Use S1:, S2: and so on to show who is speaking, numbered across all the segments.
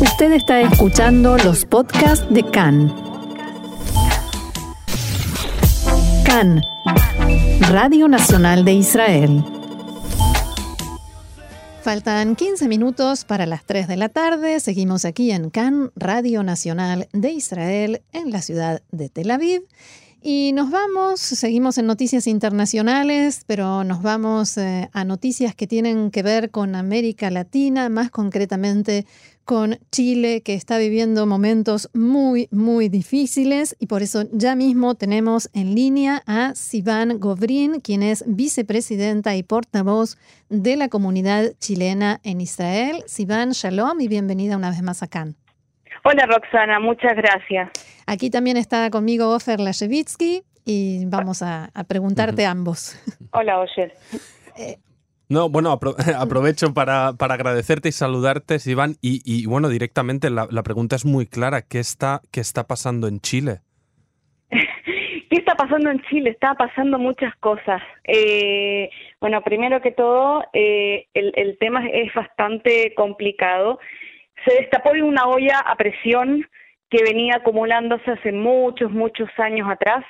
S1: Usted está escuchando los podcasts de CAN. CAN, Radio Nacional de Israel. Faltan 15 minutos para las 3 de la tarde. Seguimos aquí en CAN, Radio Nacional de Israel, en la ciudad de Tel Aviv. Y nos vamos, seguimos en noticias internacionales, pero nos vamos eh, a noticias que tienen que ver con América Latina, más concretamente con Chile, que está viviendo momentos muy, muy difíciles. Y por eso ya mismo tenemos en línea a Sivan Govrin, quien es vicepresidenta y portavoz de la comunidad chilena en Israel. Sivan, shalom y bienvenida una vez más acá.
S2: Hola Roxana, muchas gracias.
S1: Aquí también está conmigo Ofer Lashevitsky y vamos a, preguntarte ambos.
S2: Hola, Oyer.
S3: Eh, no, bueno, aprovecho para, agradecerte y saludarte, Iván. Y, bueno, directamente la, pregunta es muy clara. ¿Qué está, ¿Qué está pasando en Chile?
S2: ¿Qué está pasando en Chile? Está pasando muchas cosas. Eh, bueno, primero que todo, eh, el, el, tema es bastante complicado. Se destapó de una olla a presión que venía acumulándose hace muchos, muchos años atrás.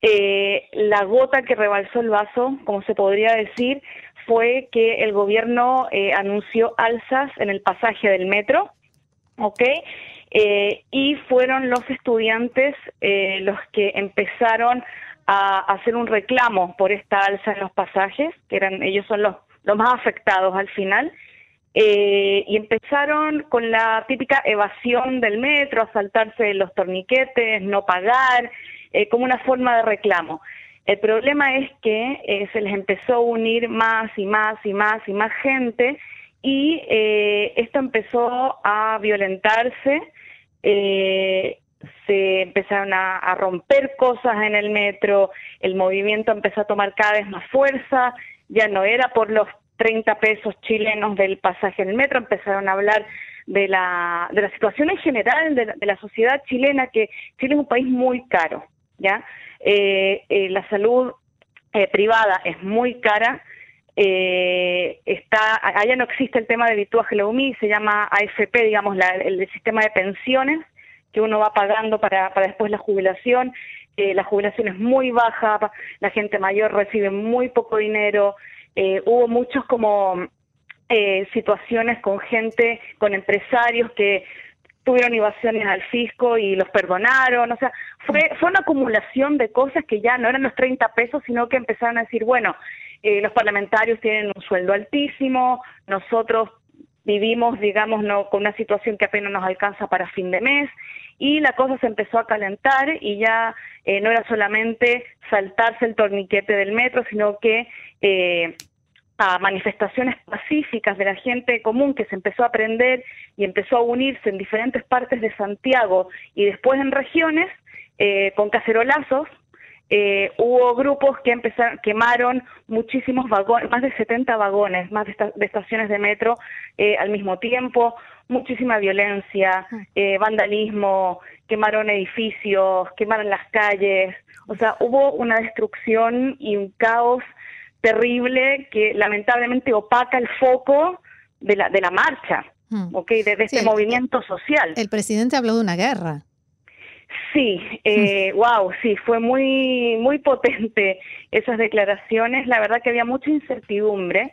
S2: Eh, la gota que rebalsó el vaso, como se podría decir, fue que el gobierno eh, anunció alzas en el pasaje del metro, ¿ok? Eh, y fueron los estudiantes los que empezaron a hacer un reclamo por esta alza en los pasajes, que eran ellos son los, los más afectados al final, eh, y empezaron con la típica evasión del metro, a saltarse los torniquetes, no pagar, eh, como una forma de reclamo. El problema es que eh, se les empezó a unir más y más y más y más gente y esto empezó a violentarse, se empezaron a romper cosas en el metro, el movimiento empezó a tomar cada vez más fuerza, ya no era por los 30 pesos chilenos del pasaje en el metro, empezaron a hablar de la, de la situación en general de la, sociedad chilena, que Chile es un país muy caro, ¿ya? Eh, eh, la salud eh, privada es muy cara, está, allá no existe el tema de Vituaje UMI, se llama AFP, digamos, el, sistema de pensiones que uno va pagando para, para después la jubilación, la jubilación es muy baja, la gente mayor recibe muy poco dinero, eh, hubo muchos como eh, situaciones con gente, con empresarios que tuvieron invasiones al fisco y los perdonaron, o sea, fue, fue una acumulación de cosas que ya no eran los 30 pesos, sino que empezaron a decir, bueno, eh, los parlamentarios tienen un sueldo altísimo, nosotros vivimos, digamos, no, con una situación que apenas nos alcanza para fin de mes, y la cosa se empezó a calentar y ya eh, no era solamente saltarse el torniquete del metro, sino que eh, a manifestaciones pacíficas de la gente común que se empezó a aprender y empezó a unirse en diferentes partes de Santiago y después en regiones eh, con cacerolazos eh, hubo grupos que empezaron, quemaron muchísimos vagones, más de 70 vagones, más de, estaciones de metro eh, al mismo tiempo, muchísima violencia, eh, vandalismo, quemaron edificios, quemaron las calles, o sea, hubo una destrucción y un caos terrible que lamentablemente opaca el foco de la, de la marcha, hmm. ¿ok? De, este movimiento social.
S1: El presidente habló de una guerra.
S2: Sí, eh, wow, sí, fue muy, muy potente esas declaraciones. La verdad que había mucha incertidumbre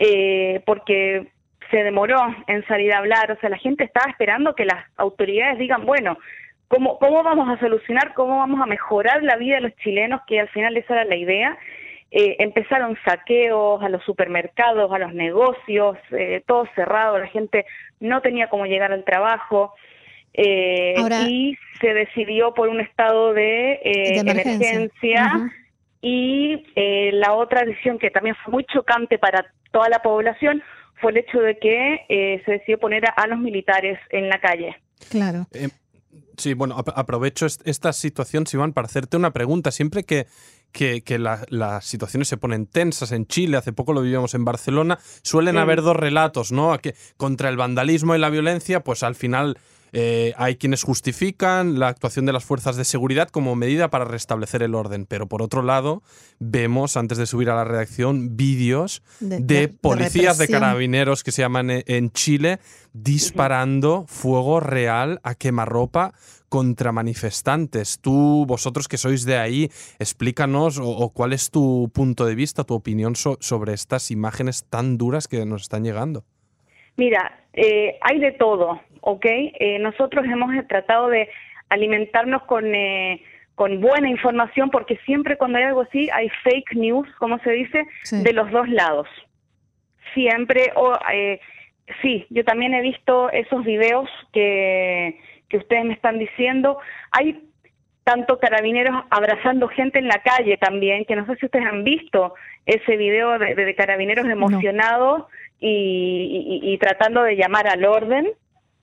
S2: eh, porque se demoró en salir a hablar. O sea, la gente estaba esperando que las autoridades digan, bueno, ¿cómo, cómo vamos a solucionar, cómo vamos a mejorar la vida de los chilenos, que al final esa era la idea. Eh, empezaron saqueos a los supermercados, a los negocios, eh, todo cerrado, la gente no tenía cómo llegar al trabajo. Eh, y se decidió por un estado de, eh, emergencia, y eh, la otra decisión que también fue muy chocante para toda la población fue el hecho de que se decidió poner a, los militares en la calle.
S1: Claro.
S3: sí, bueno, aprovecho esta situación, Sivan, para hacerte una pregunta. Siempre que, que, las situaciones se ponen tensas en Chile, hace poco lo vivimos en Barcelona, suelen haber dos relatos, ¿no? Que contra el vandalismo y la violencia, pues al final eh, hay quienes justifican la actuación de las fuerzas de seguridad como medida para restablecer el orden, pero por otro lado vemos antes de subir a la redacción vídeos de, policías de, carabineros que se llaman en Chile disparando fuego real a quemarropa contra manifestantes. Tú, vosotros que sois de ahí, explícanos o, cuál es tu punto de vista, tu opinión sobre estas imágenes tan duras que nos están llegando.
S2: Mira, eh, hay de todo, ¿ok? Eh, nosotros hemos tratado de alimentarnos con, eh, con buena información porque siempre cuando hay algo así hay fake news, como se dice, de los dos lados. Siempre, o, sí, yo también he visto esos videos que que ustedes me están diciendo. Hay tanto carabineros abrazando gente en la calle también, que no sé si ustedes han visto ese video de, carabineros emocionados y, tratando de llamar al orden,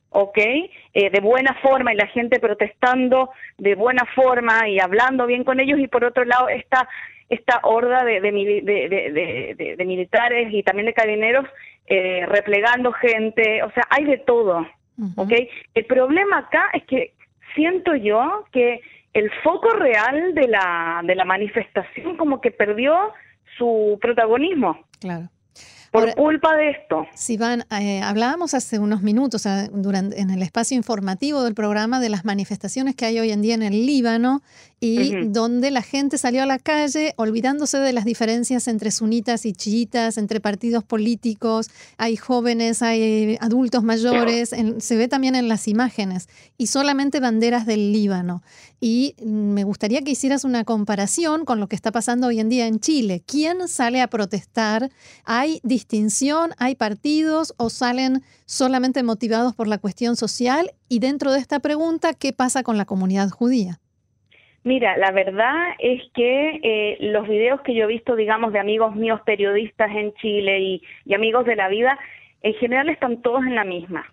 S2: ¿ok? Eh, de buena forma y la gente protestando de buena forma y hablando bien con ellos y por otro lado esta esta horda de, de, militares y también de carabineros eh, replegando gente, o sea, hay de todo. El problema acá es que siento yo que el foco real de la, de la manifestación como que perdió su protagonismo.
S1: Claro
S2: por culpa de esto.
S1: Sivan, eh, hablábamos hace unos minutos durante, en el espacio informativo del programa de las manifestaciones que hay hoy en día en el Líbano y donde la gente salió a la calle olvidándose de las diferencias entre sunitas y chiitas, entre partidos políticos, hay jóvenes, hay adultos mayores, se ve también en las imágenes, y solamente banderas del Líbano. Y me gustaría que hicieras una comparación con lo que está pasando hoy en día en Chile. ¿Quién sale a protestar? ¿Hay distinción? ¿Hay partidos o salen solamente motivados por la cuestión social? Y dentro de esta pregunta, ¿qué pasa con la comunidad judía?
S2: Mira, la verdad es que eh, los videos que yo he visto, digamos, de amigos míos periodistas en Chile y, amigos de la vida, en general están todos en la misma.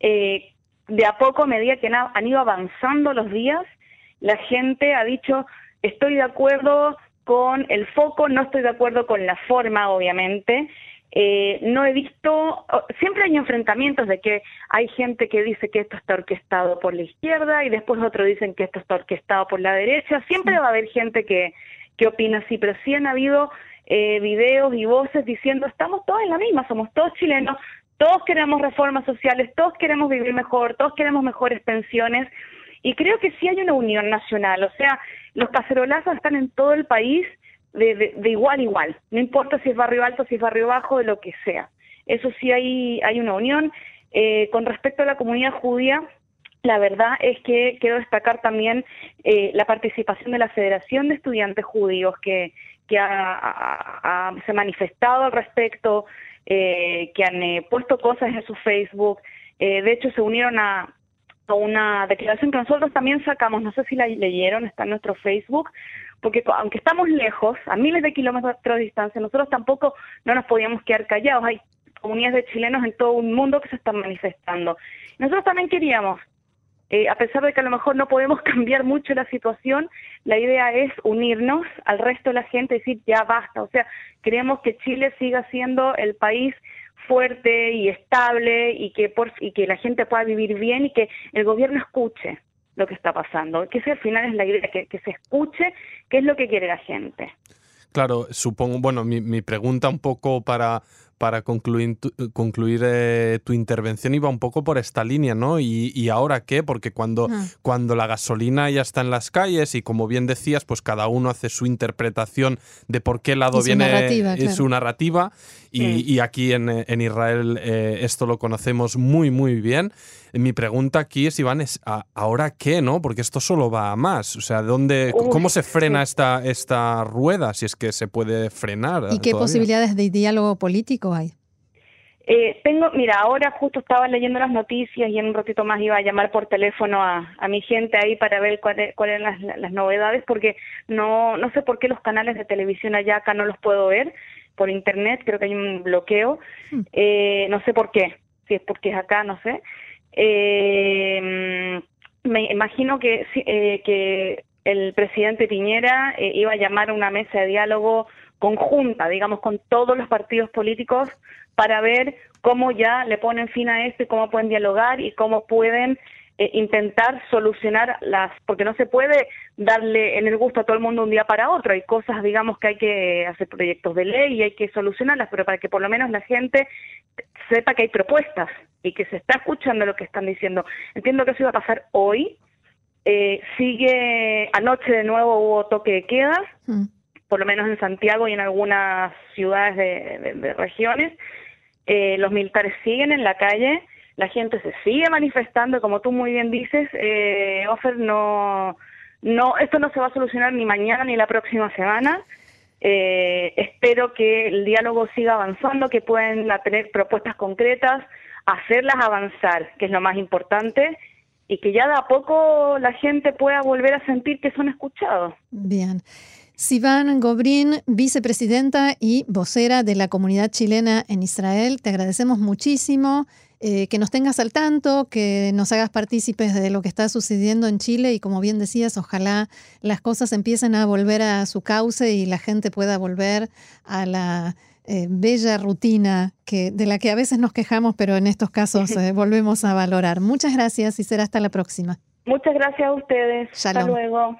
S2: Eh, de a poco, a medida que han ido avanzando los días, la gente ha dicho, estoy de acuerdo con el foco, no estoy de acuerdo con la forma, obviamente, eh, no he visto, siempre hay enfrentamientos de que hay gente que dice que esto está orquestado por la izquierda y después otros dicen que esto está orquestado por la derecha, siempre va a haber gente que, que opina así, pero sí han habido eh, videos y voces diciendo estamos todos en la misma, somos todos chilenos, todos queremos reformas sociales, todos queremos vivir mejor, todos queremos mejores pensiones y creo que sí hay una unión nacional, o sea, los cacerolazos están en todo el país de, de, igual a igual, no importa si es barrio alto, si es barrio bajo, de lo que sea. Eso sí hay, hay una unión. Eh, con respecto a la comunidad judía, la verdad es que quiero destacar también eh, la participación de la Federación de Estudiantes Judíos que, que ha, se ha manifestado al respecto, eh, que han puesto cosas en su Facebook. de hecho, se unieron a, a una declaración que nosotros también sacamos, no sé si la leyeron, está en nuestro Facebook, porque aunque estamos lejos, a miles de kilómetros de distancia, nosotros tampoco no nos podíamos quedar callados. Hay comunidades de chilenos en todo un mundo que se están manifestando. Nosotros también queríamos, eh, a pesar de que a lo mejor no podemos cambiar mucho la situación, la idea es unirnos al resto de la gente y decir ya basta. O sea, queremos que Chile siga siendo el país fuerte y estable y que por, y que la gente pueda vivir bien y que el gobierno escuche lo que está pasando, que ese al final es la idea, que, se escuche qué es lo que quiere la gente.
S3: Claro, supongo, bueno, mi pregunta un poco para, para concluir, tu, concluir eh, tu intervención iba un poco por esta línea, ¿no? ¿Y, ahora qué? Porque cuando, cuando la gasolina ya está en las calles y como bien decías, pues cada uno hace su interpretación de por qué lado viene su narrativa y, aquí en, Israel eh, esto lo conocemos muy, muy bien. Mi pregunta aquí es, Iván, es ¿ahora qué, no? Porque esto solo va a más. O sea, ¿dónde, ¿cómo se frena esta, esta rueda, si es que se puede frenar?
S1: ¿Y qué posibilidades de diálogo político hay?
S2: Eh, tengo, mira, ahora justo estaba leyendo las noticias y en un ratito más iba a llamar por teléfono a, mi gente ahí para ver cuáles eran las, novedades, porque no, no sé por qué los canales de televisión allá acá no los puedo ver por internet, creo que hay un bloqueo, hmm. eh, no sé por qué, si es porque es acá, no sé. Eh, me imagino que, eh, que el presidente Piñera eh, iba a llamar a una mesa de diálogo conjunta, digamos, con todos los partidos políticos para ver cómo ya le ponen fin a esto y cómo pueden dialogar y cómo pueden eh, intentar solucionar las, porque no se puede darle en el gusto a todo el mundo un día para otro, hay cosas, digamos, que hay que hacer proyectos de ley y hay que solucionarlas, pero para que por lo menos la gente sepa que hay propuestas y que se está escuchando lo que están diciendo. Entiendo que eso iba a pasar hoy, eh, sigue, anoche de nuevo hubo toque de queda, mm. Por lo menos en Santiago y en algunas ciudades de regiones, eh, los militares siguen en la calle, la gente se sigue manifestando, como tú muy bien dices, eh, no, no, esto no se va a solucionar ni mañana ni la próxima semana. Eh, espero que el diálogo siga avanzando, que puedan tener propuestas concretas, hacerlas avanzar, que es lo más importante, y que ya de a poco la gente pueda volver a sentir que son escuchados.
S1: Bien. Sivan Gobrín, vicepresidenta y vocera de la comunidad chilena en Israel, te agradecemos muchísimo eh, que nos tengas al tanto, que nos hagas partícipes de lo que está sucediendo en Chile y como bien decías, ojalá las cosas empiecen a volver a su cauce y la gente pueda volver a la eh, bella rutina que, de la que a veces nos quejamos, pero en estos casos eh, volvemos a valorar. Muchas gracias y será hasta la próxima.
S2: Muchas gracias a ustedes. Hasta luego.